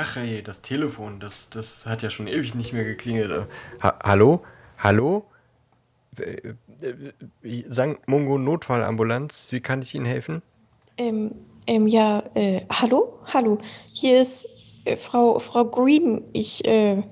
Ach ey, das Telefon, das, das hat ja schon ewig nicht mehr geklingelt. Ha hallo? Hallo? St. Mungo Notfallambulanz, wie kann ich Ihnen helfen? Ähm, ähm, ja, äh, hallo? Hallo. Hier ist äh, Frau, Frau Green. Ich, äh,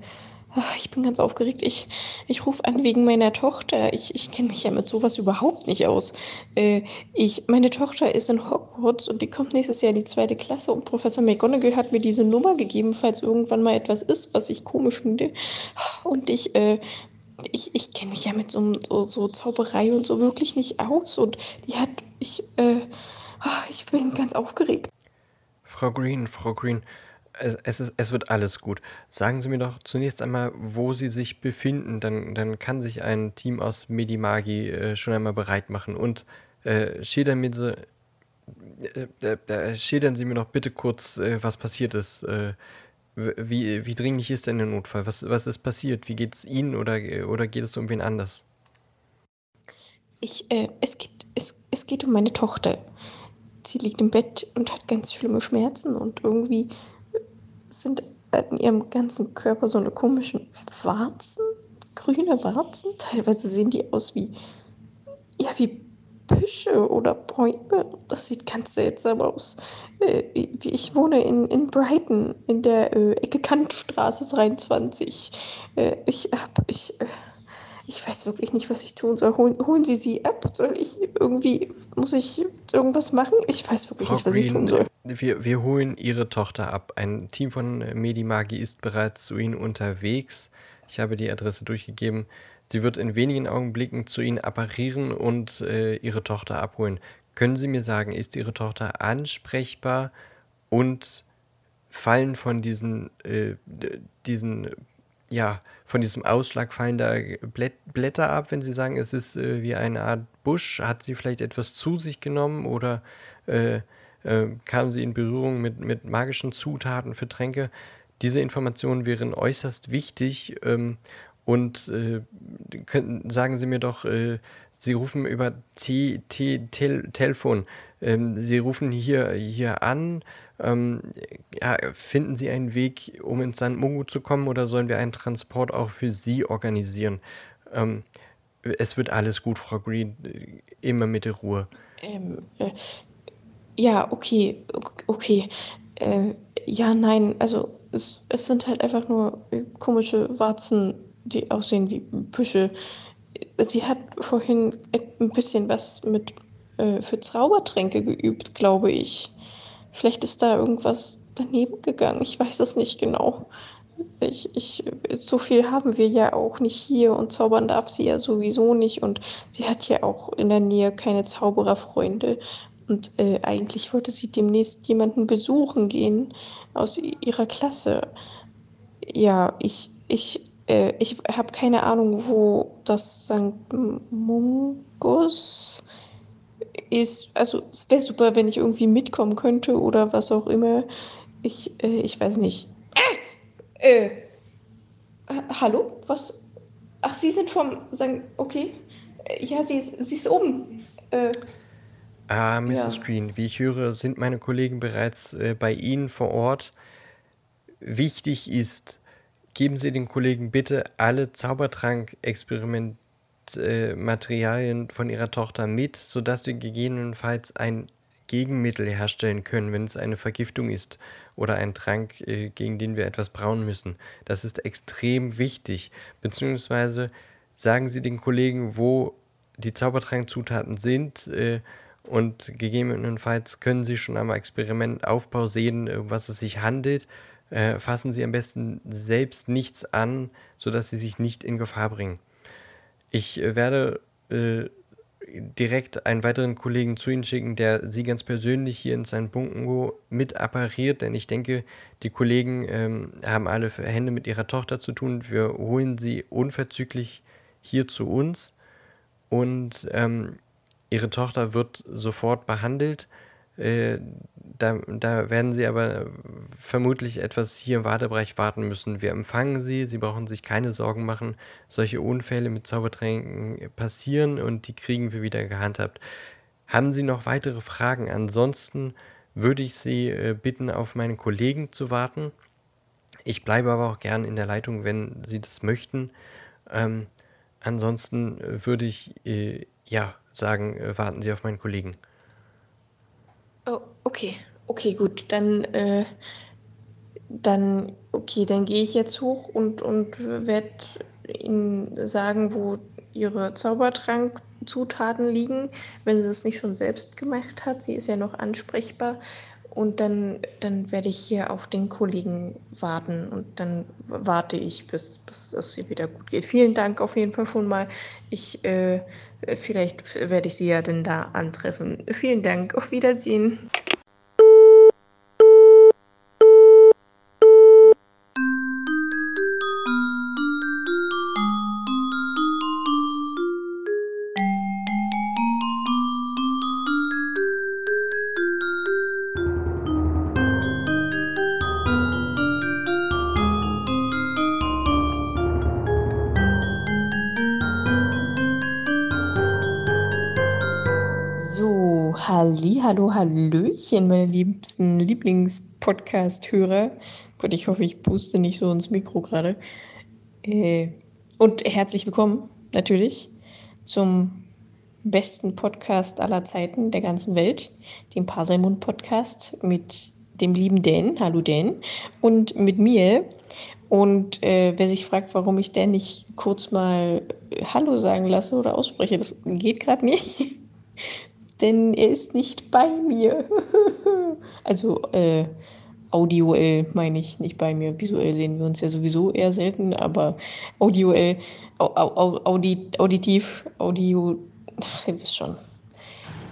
ich bin ganz aufgeregt. Ich, ich rufe an wegen meiner Tochter. Ich, ich kenne mich ja mit sowas überhaupt nicht aus. Äh, ich, meine Tochter ist in Hogwarts und die kommt nächstes Jahr in die zweite Klasse und Professor McGonagall hat mir diese Nummer gegeben, falls irgendwann mal etwas ist, was ich komisch finde. Und ich, äh, ich, ich kenne mich ja mit so, so, so Zauberei und so wirklich nicht aus. Und die hat, ich, äh, ah, ich bin ganz aufgeregt. Frau Green, Frau Green, es, es, ist, es wird alles gut. Sagen Sie mir doch zunächst einmal, wo Sie sich befinden. Dann, dann kann sich ein Team aus Medimagi äh, schon einmal bereit machen. Und äh, schildern, mir so, äh, äh, äh, schildern Sie mir doch bitte kurz, äh, was passiert ist. Wie, wie dringlich ist denn der Notfall? Was, was ist passiert? Wie geht es Ihnen oder, oder geht es um wen anders? Ich, es geht, es, es geht um meine Tochter. Sie liegt im Bett und hat ganz schlimme Schmerzen und irgendwie sind an ihrem ganzen Körper so eine komischen Warzen, grüne Warzen. Teilweise sehen die aus wie, ja, wie Büsche oder Bäume. Das sieht ganz seltsam aus. Äh, ich wohne in, in Brighton, in der äh, Ecke Kantstraße 23. Äh, ich hab, ich, ich weiß wirklich nicht, was ich tun soll. Holen, holen Sie sie ab? Soll ich irgendwie, muss ich irgendwas machen? Ich weiß wirklich Frau nicht, was ich tun Green, soll. wir, wir holen Ihre Tochter ab. Ein Team von Medimagi ist bereits zu Ihnen unterwegs. Ich habe die Adresse durchgegeben. Sie wird in wenigen Augenblicken zu Ihnen apparieren und äh, Ihre Tochter abholen. Können Sie mir sagen, ist Ihre Tochter ansprechbar und fallen von diesen, äh, diesen, ja, von diesem Ausschlag fallen da Blätt, Blätter ab, wenn Sie sagen, es ist äh, wie eine Art Busch? Hat sie vielleicht etwas zu sich genommen oder äh, äh, kam sie in Berührung mit, mit magischen Zutaten für Tränke? Diese Informationen wären äußerst wichtig ähm, und äh, könnten, sagen Sie mir doch, äh, Sie rufen über T, T, Tel, Telefon. Ähm, Sie rufen hier, hier an. Ähm, ja, finden Sie einen Weg, um ins St. Mungo zu kommen, oder sollen wir einen Transport auch für Sie organisieren? Ähm, es wird alles gut, Frau Green. Immer mit der Ruhe. Ähm, äh, ja, okay, ok- okay. Äh, ja, nein, also es, es sind halt einfach nur komische Warzen, die aussehen wie Büsche. Sie hat vorhin ein bisschen was mit äh, für Zaubertränke geübt, glaube ich. Vielleicht ist da irgendwas daneben gegangen. Ich weiß es nicht genau. Ich, ich, so viel haben wir ja auch nicht hier und zaubern darf sie ja sowieso nicht. Und sie hat ja auch in der Nähe keine Zaubererfreunde. Und äh, eigentlich wollte sie demnächst jemanden besuchen gehen aus ihrer Klasse. Ja, ich, ich, äh, ich habe keine Ahnung, wo das St. Mungus ist. Also es wäre super, wenn ich irgendwie mitkommen könnte oder was auch immer. Ich, äh, ich weiß nicht. Äh, ha- hallo? Was? Ach, Sie sind vom St. Okay. Äh, Ja, sie ist, sie ist oben. Äh, Ah, Mrs. ja. Green, wie ich höre, sind meine Kollegen bereits äh, bei Ihnen vor Ort. Wichtig ist, geben Sie den Kollegen bitte alle Zaubertrank-Experimentmaterialien von Ihrer Tochter mit, sodass wir gegebenenfalls ein Gegenmittel herstellen können, wenn es eine Vergiftung ist oder ein Trank, äh, gegen den wir etwas brauen müssen. Das ist extrem wichtig. Beziehungsweise sagen Sie den Kollegen, wo die Zaubertrankzutaten sind äh, und gegebenenfalls können Sie schon am Experimentaufbau sehen, äh, was es sich handelt. Fassen Sie am besten selbst nichts an, sodass Sie sich nicht in Gefahr bringen. Ich äh, werde äh, direkt einen weiteren Kollegen zu Ihnen schicken, der Sie ganz persönlich hier in St. Bungo mit appariert, denn ich denke, die Kollegen ähm, haben alle Hände mit ihrer Tochter zu tun. Wir holen sie unverzüglich hier zu uns und ähm, ihre Tochter wird sofort behandelt. Äh, da, da werden sie aber vermutlich etwas hier im Wartebereich warten müssen. Wir empfangen sie, sie brauchen sich keine Sorgen machen. Solche Unfälle mit Zaubertränken passieren und die kriegen wir wieder gehandhabt. Haben Sie noch weitere Fragen? Ansonsten würde ich Sie äh, bitten, auf meine Kollegen zu warten. Ich bleibe aber auch gern in der Leitung, wenn Sie das möchten. Ähm, ansonsten würde ich äh, ja sagen, äh, warten Sie auf meinen Kollegen. Oh, okay. Okay, gut. Dann, äh, dann, okay, dann gehe ich jetzt hoch und, und werde Ihnen sagen, wo Ihre Zaubertrankzutaten liegen, wenn sie es nicht schon selbst gemacht hat. Sie ist ja noch ansprechbar. Und dann, dann werde ich hier auf den Kollegen warten und dann warte ich, bis, bis es ihr wieder gut geht. Vielen Dank auf jeden Fall schon mal. Ich, äh, vielleicht werde ich Sie ja dann da antreffen. Vielen Dank. Auf Wiedersehen. Hallo, hallöchen, meine liebsten Lieblingspodcast-Hörer. Gott, ich hoffe, ich puste nicht so ins Mikro gerade. Äh, und herzlich willkommen, natürlich, zum besten Podcast aller Zeiten der ganzen Welt, dem Parselmund-Podcast mit dem lieben Dan, hallo Dan, und mit mir. Und äh, wer sich fragt, warum ich Dan nicht kurz mal Hallo sagen lasse oder ausspreche, das geht gerade nicht denn er ist nicht bei mir. also äh, audioell meine ich nicht bei mir. Visuell sehen wir uns ja sowieso eher selten, aber audioell, au, au, audi, auditiv, audio, ach, ihr wisst schon.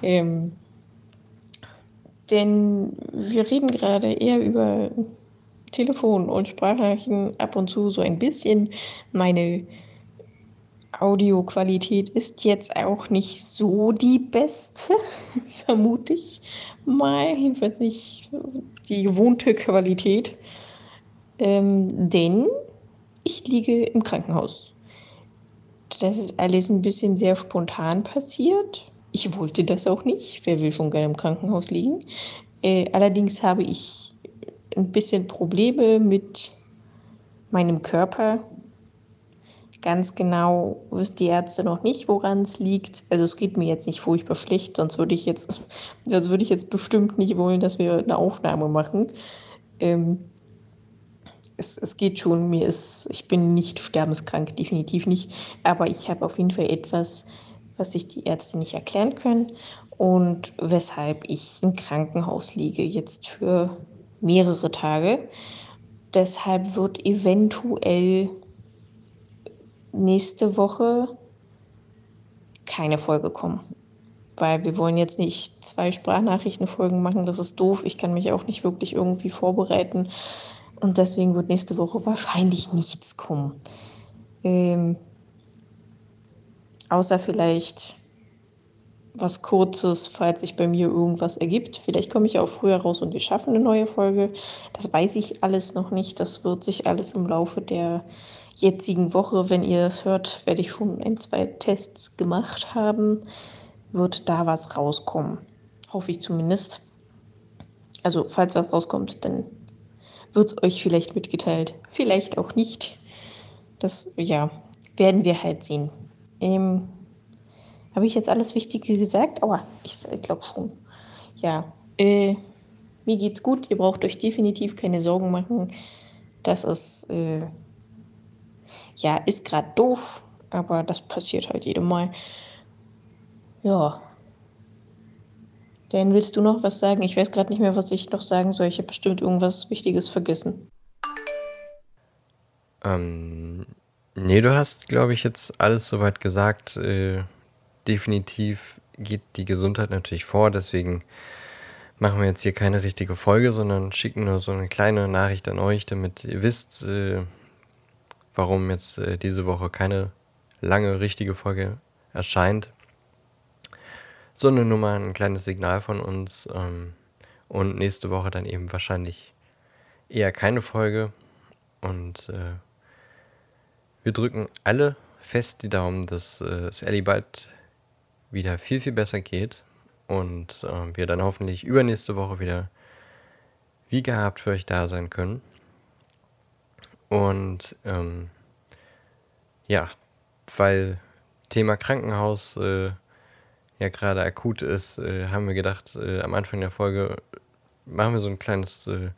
Ähm, denn wir reden gerade eher über Telefon und Sprachnachrichten ab und zu so ein bisschen meine Audioqualität ist jetzt auch nicht so die beste, vermute ich mal. Jedenfalls nicht die gewohnte Qualität. Ähm, denn ich liege im Krankenhaus. Das ist alles ein bisschen sehr spontan passiert. Ich wollte das auch nicht. Wer will schon gerne im Krankenhaus liegen? Äh, allerdings habe ich ein bisschen Probleme mit meinem Körper Ganz genau wissen die Ärzte noch nicht, woran es liegt. Also es geht mir jetzt nicht furchtbar schlecht, sonst würde ich jetzt, sonst würde ich jetzt bestimmt nicht wollen, dass wir eine Aufnahme machen. Ähm, es, es geht schon, mir ist, ich bin nicht sterbenskrank, definitiv nicht. Aber ich habe auf jeden Fall etwas, was sich die Ärzte nicht erklären können und weshalb ich im Krankenhaus liege, jetzt für mehrere Tage. Deshalb wird eventuell nächste Woche keine Folge kommen. Weil wir wollen jetzt nicht zwei Sprachnachrichtenfolgen machen, das ist doof. Ich kann mich auch nicht wirklich irgendwie vorbereiten. Und deswegen wird nächste Woche wahrscheinlich nichts kommen. Ähm, außer vielleicht was Kurzes, falls sich bei mir irgendwas ergibt. Vielleicht komme ich auch früher raus und wir schaffen eine neue Folge. Das weiß ich alles noch nicht. Das wird sich alles im Laufe der jetzigen Woche, wenn ihr das hört, werde ich schon ein, zwei Tests gemacht haben, wird da was rauskommen. Hoffe ich zumindest. Also, falls was rauskommt, dann wird es euch vielleicht mitgeteilt. Vielleicht auch nicht. Das, ja, werden wir halt sehen. Ähm, Habe ich jetzt alles Wichtige gesagt? Aua, ich, ich glaube schon. Ja, äh, mir geht's gut. Ihr braucht euch definitiv keine Sorgen machen. Das ist, äh, ja, ist gerade doof, aber das passiert halt jedem Mal. Ja. Dan, willst du noch was sagen? Ich weiß gerade nicht mehr, was ich noch sagen soll. Ich habe bestimmt irgendwas Wichtiges vergessen. Ähm, nee, du hast, glaube ich, jetzt alles soweit gesagt. Äh, definitiv geht die Gesundheit natürlich vor, deswegen machen wir jetzt hier keine richtige Folge, sondern schicken nur so eine kleine Nachricht an euch, damit ihr wisst, äh, warum jetzt äh, diese Woche keine lange richtige Folge erscheint, sondern nur mal ein kleines Signal von uns ähm, und nächste Woche dann eben wahrscheinlich eher keine Folge. Und äh, wir drücken alle fest die Daumen, dass äh, es Ellie bald wieder viel, viel besser geht. Und äh, wir dann hoffentlich übernächste Woche wieder wie gehabt für euch da sein können. Und ähm, ja, weil Thema Krankenhaus äh, ja gerade akut ist, äh, haben wir gedacht, äh, am Anfang der Folge machen wir so ein kleines äh,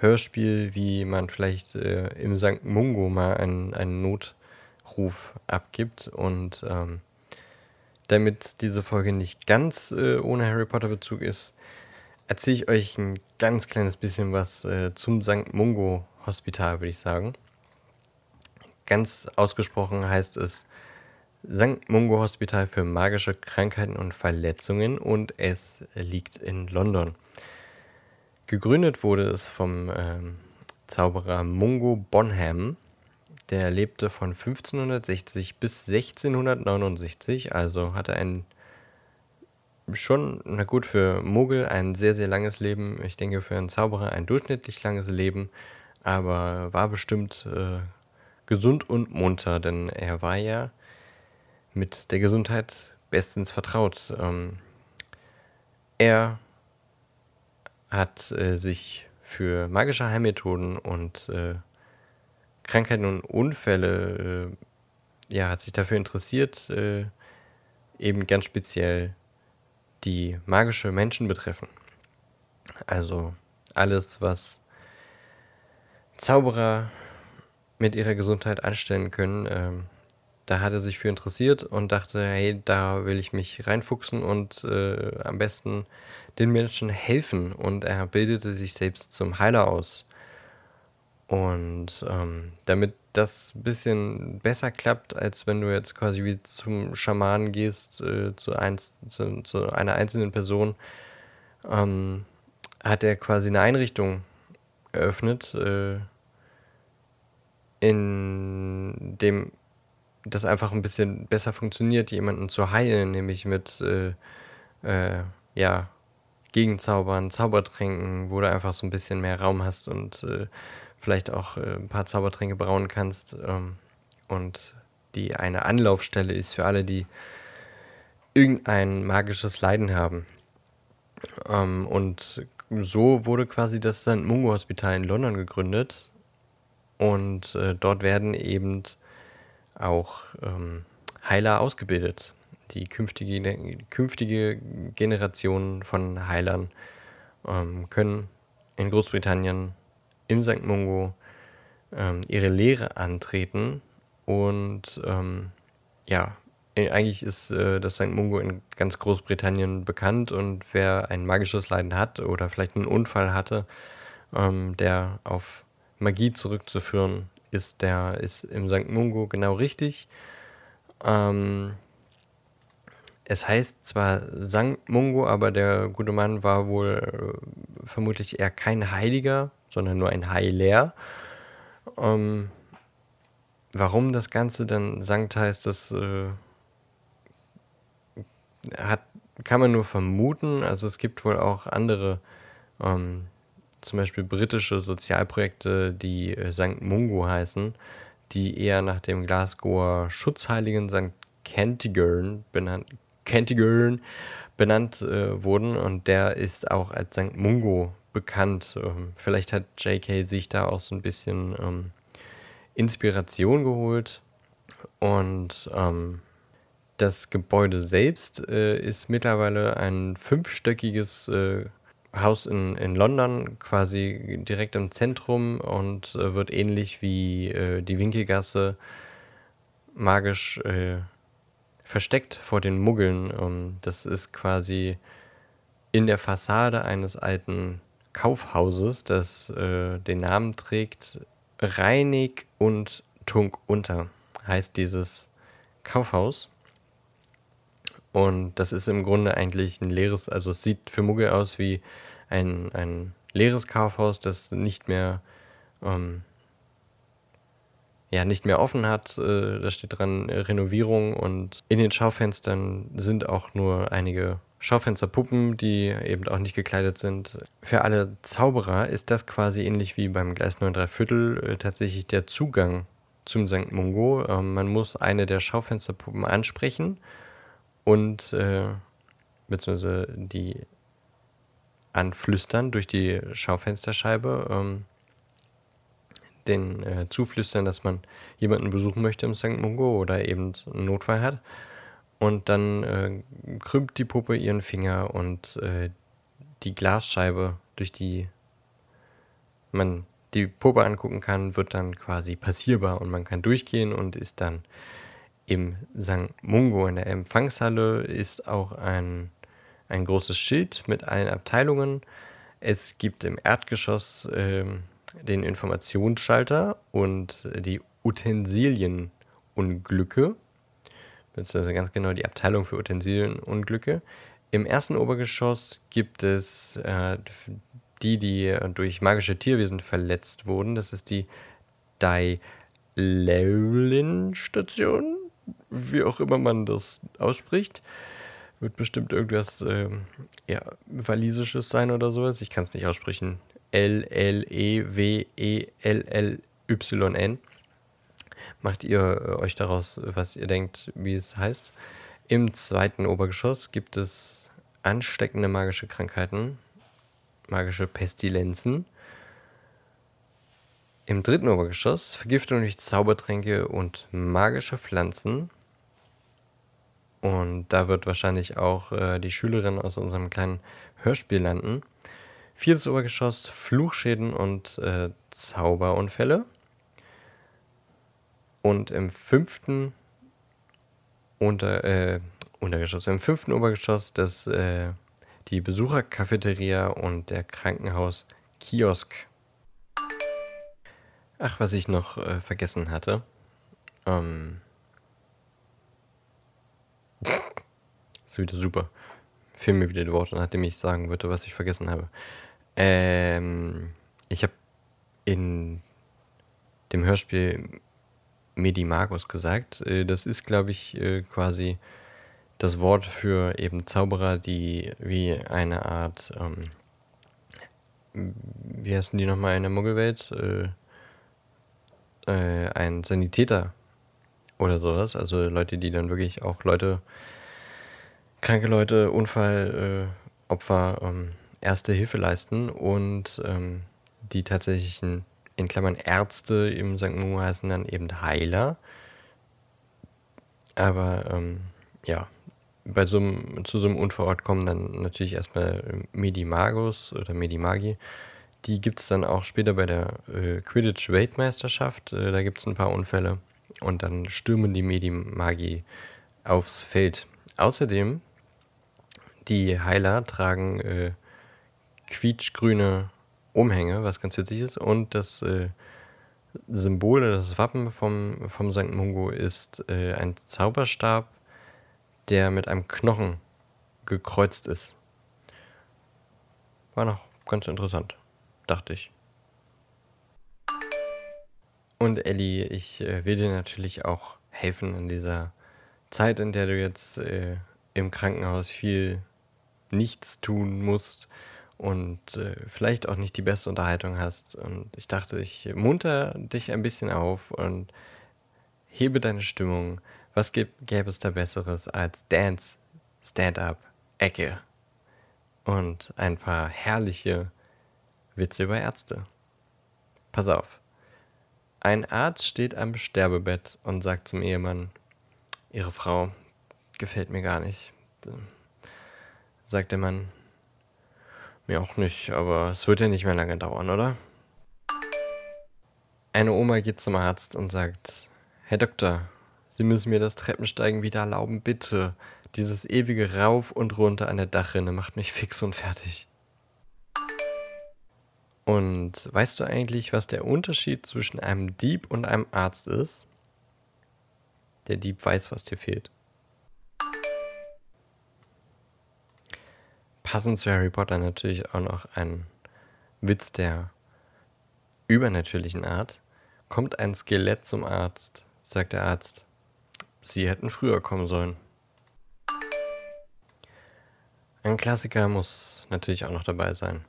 Hörspiel, wie man vielleicht äh, im St. Mungo mal einen, einen Notruf abgibt. Und ähm, damit diese Folge nicht ganz äh, ohne Harry Potter Bezug ist, erzähle ich euch ein ganz kleines bisschen was zum St. Mungo Hospital, würde ich sagen. Ganz ausgesprochen heißt es St. Mungo Hospital für magische Krankheiten und Verletzungen und es liegt in London. Gegründet wurde es vom ähm, Zauberer Mungo Bonham. Der lebte von 1560 bis 1669, also hatte ein schon, na gut, für Muggel ein sehr, sehr langes Leben. Ich denke, für einen Zauberer ein durchschnittlich langes Leben, aber war bestimmt äh, gesund und munter, denn er war ja mit der Gesundheit bestens vertraut. Ähm, er hat äh, sich für magische Heilmethoden und äh, Krankheiten und Unfälle, äh, ja, hat sich dafür interessiert, äh, eben ganz speziell die magische Menschen betreffen. Also alles, was Zauberer mit ihrer Gesundheit anstellen können, ähm, da hat er sich für interessiert und dachte, hey, da will ich mich reinfuchsen und äh, am besten den Menschen helfen. Und er bildete sich selbst zum Heiler aus. Und ähm, damit das ein bisschen besser klappt, als wenn du jetzt quasi wie zum Schamanen gehst, äh, zu, eins, zu, zu, einer einzelnen Person, ähm, hat er quasi eine Einrichtung eröffnet, äh, in dem das einfach ein bisschen besser funktioniert, jemanden zu heilen, nämlich mit äh, äh, ja, Gegenzaubern, Zaubertränken, wo du einfach so ein bisschen mehr Raum hast und äh, vielleicht auch äh, ein paar Zaubertränke brauen kannst. Ähm, und die eine Anlaufstelle ist für alle, die irgendein magisches Leiden haben. Ähm, und so wurde quasi das St. Mungo Hospital in London gegründet. Und äh, dort werden eben auch ähm, Heiler ausgebildet. Die künftige, künftige Generation von Heilern ähm, können in Großbritannien im St. Mungo ähm, ihre Lehre antreten und ähm, ja, eigentlich ist äh, das St. Mungo in ganz Großbritannien bekannt und wer ein magisches Leiden hat oder vielleicht einen Unfall hatte, ähm, der auf Magie zurückzuführen ist, der ist im St. Mungo genau richtig. Ähm, es heißt zwar St. Mungo, aber der gute Mann war wohl äh, vermutlich eher kein Heiliger, sondern nur ein Heiler. Ähm, warum das Ganze dann Sankt heißt, das äh, hat, kann man nur vermuten. Also es gibt wohl auch andere ähm, zum Beispiel britische Sozialprojekte, die äh, St. Mungo heißen, die eher nach dem Glasgower Schutzheiligen St. Kentigern benannt, Kentigern benannt äh, wurden und der ist auch als St. Mungo bekannt. Ähm, vielleicht hat JK sich da auch so ein bisschen ähm, Inspiration geholt und ähm, das Gebäude selbst äh, ist mittlerweile ein fünfstöckiges äh, Haus in, in London, quasi direkt im Zentrum und äh, wird ähnlich wie äh, die Winkelgasse magisch äh, versteckt vor den Muggeln. Ähm, das ist quasi in der Fassade eines alten Kaufhauses, das äh, den Namen trägt Reinig und Tunk unter, heißt dieses Kaufhaus. Und das ist im Grunde eigentlich ein leeres, also es sieht für Muggel aus wie ein, ein leeres Kaufhaus, das nicht mehr, ähm, ja, nicht mehr offen hat. Äh, da steht dran äh, Renovierung und in den Schaufenstern sind auch nur einige Schaufensterpuppen, die eben auch nicht gekleidet sind. Für alle Zauberer ist das quasi ähnlich wie beim Gleis 9 3 Viertel äh, tatsächlich der Zugang zum St. Mungo. Ähm, man muss eine der Schaufensterpuppen ansprechen und äh, beziehungsweise die anflüstern durch die Schaufensterscheibe. Ähm, den äh, zuflüstern, dass man jemanden besuchen möchte im St. Mungo oder eben einen Notfall hat. Und dann äh, krümmt die Puppe ihren Finger und äh, die Glasscheibe, durch die man die Puppe angucken kann, wird dann quasi passierbar und man kann durchgehen und ist dann im St. Mungo. In der Empfangshalle ist auch ein, ein großes Schild mit allen Abteilungen. Es gibt im Erdgeschoss äh, den Informationsschalter und die Utensilienunglücke, beziehungsweise ganz genau die Abteilung für Utensilienunglücke. Im ersten Obergeschoss gibt es äh, die, die durch magische Tierwesen verletzt wurden. Das ist die Dailewlin-Station, wie auch immer man das ausspricht. Wird bestimmt irgendwas äh, ja, Walisisches sein oder sowas. Ich kann es nicht aussprechen. L-L-E-W-E-L-L-Y-N. Macht ihr äh, euch daraus, was ihr denkt, wie es heißt. Im zweiten Obergeschoss gibt es ansteckende magische Krankheiten, magische Pestilenzen. Im dritten Obergeschoss Vergiftung durch Zaubertränke und magische Pflanzen. Und da wird wahrscheinlich auch äh, die Schülerin aus unserem kleinen Hörspiel landen. Viertes Obergeschoss Fluchschäden und äh, Zauberunfälle. Und im fünften unter, äh, Untergeschoss, im fünften Obergeschoss das, äh, die Besuchercafeteria und der Krankenhauskiosk. Ach, was ich noch äh, vergessen hatte. Ähm. ist wieder super. Fehl mir wieder die Worte, nachdem ich sagen würde, was ich vergessen habe. Ähm, ich habe in dem Hörspiel Medimagus gesagt. Äh, das ist, glaube ich, äh, quasi das Wort für eben Zauberer, die wie eine Art, ähm, wie heißen die nochmal in der Muggelwelt? Äh, äh, ein Sanitäter oder sowas. Also Leute, die dann wirklich auch Leute, kranke Leute, Unfallopfer, äh, ähm, erste Hilfe leisten und ähm, die tatsächlichen, in Klammern Ärzte im St. Mungo heißen dann eben Heiler. Aber ähm, ja, bei so einem, zu so einem Unfallort kommen dann natürlich erstmal Medimagus oder Medimagi. Die gibt es dann auch später bei der äh, Quidditch-Weltmeisterschaft. Äh, da gibt es ein paar Unfälle und dann stürmen die Medimagi aufs Feld. Außerdem, die Heiler tragen äh, quietschgrüne Umhänge, was ganz witzig ist. Und das äh, Symbol, das Wappen vom, vom St. Mungo ist äh, ein Zauberstab, der mit einem Knochen gekreuzt ist. War noch ganz interessant, dachte ich. Und Ellie, ich äh, will dir natürlich auch helfen in dieser Zeit, in der du jetzt äh, im Krankenhaus viel nichts tun musst und äh, vielleicht auch nicht die beste Unterhaltung hast. Und ich dachte, ich munter dich ein bisschen auf und hebe deine Stimmung. Was gäbe es da Besseres als Dance, Stand-up, Ecke und ein paar herrliche Witze über Ärzte? Pass auf. Ein Arzt steht am Sterbebett und sagt zum Ehemann, Ihre Frau gefällt mir gar nicht. Sagt der Mann, mir auch nicht, aber es wird ja nicht mehr lange dauern, oder? Eine Oma geht zum Arzt und sagt, Herr Doktor, Sie müssen mir das Treppensteigen wieder erlauben, bitte. Dieses ewige Rauf und runter an der Dachrinne macht mich fix und fertig. Und weißt du eigentlich, was der Unterschied zwischen einem Dieb und einem Arzt ist? Der Dieb weiß, was dir fehlt. passend zu Harry Potter natürlich auch noch ein Witz der übernatürlichen Art. Kommt ein Skelett zum Arzt, sagt der Arzt. Sie hätten früher kommen sollen. Ein Klassiker muss natürlich auch noch dabei sein.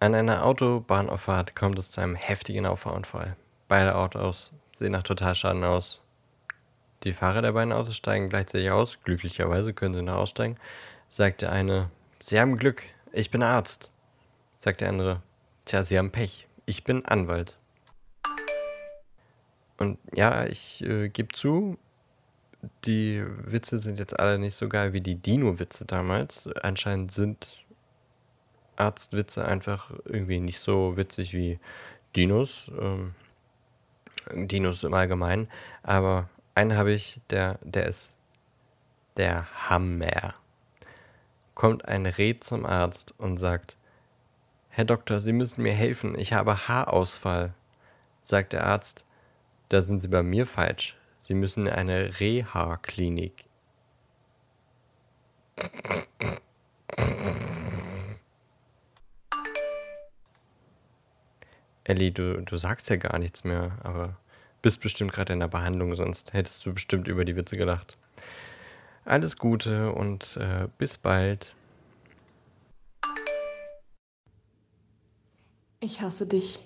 An einer Autobahnauffahrt kommt es zu einem heftigen Auffahrunfall. Beide Autos sehen nach Totalschaden aus. Die Fahrer der beiden Autos steigen gleichzeitig aus. Glücklicherweise können sie noch aussteigen sagt der eine, Sie haben Glück, ich bin Arzt. Sagt der andere, Tja, Sie haben Pech, Ich bin Anwalt. Und ja, ich äh, gebe zu, die Witze sind jetzt alle nicht so geil wie die Dino-Witze damals. Anscheinend sind Arztwitze einfach irgendwie nicht so witzig wie Dinos. Ähm, Dinos im Allgemeinen. Aber einen habe ich, der, der ist der Hammer. Kommt ein Reh zum Arzt und sagt, Herr Doktor, Sie müssen mir helfen, ich habe Haarausfall. Sagt der Arzt, da sind Sie bei mir falsch. Sie müssen in eine Reha-Klinik. Ellie, du, du sagst ja gar nichts mehr, aber bist bestimmt gerade in der Behandlung, sonst hättest du bestimmt über die Witze gelacht. Alles Gute und äh, bis bald. Ich hasse dich.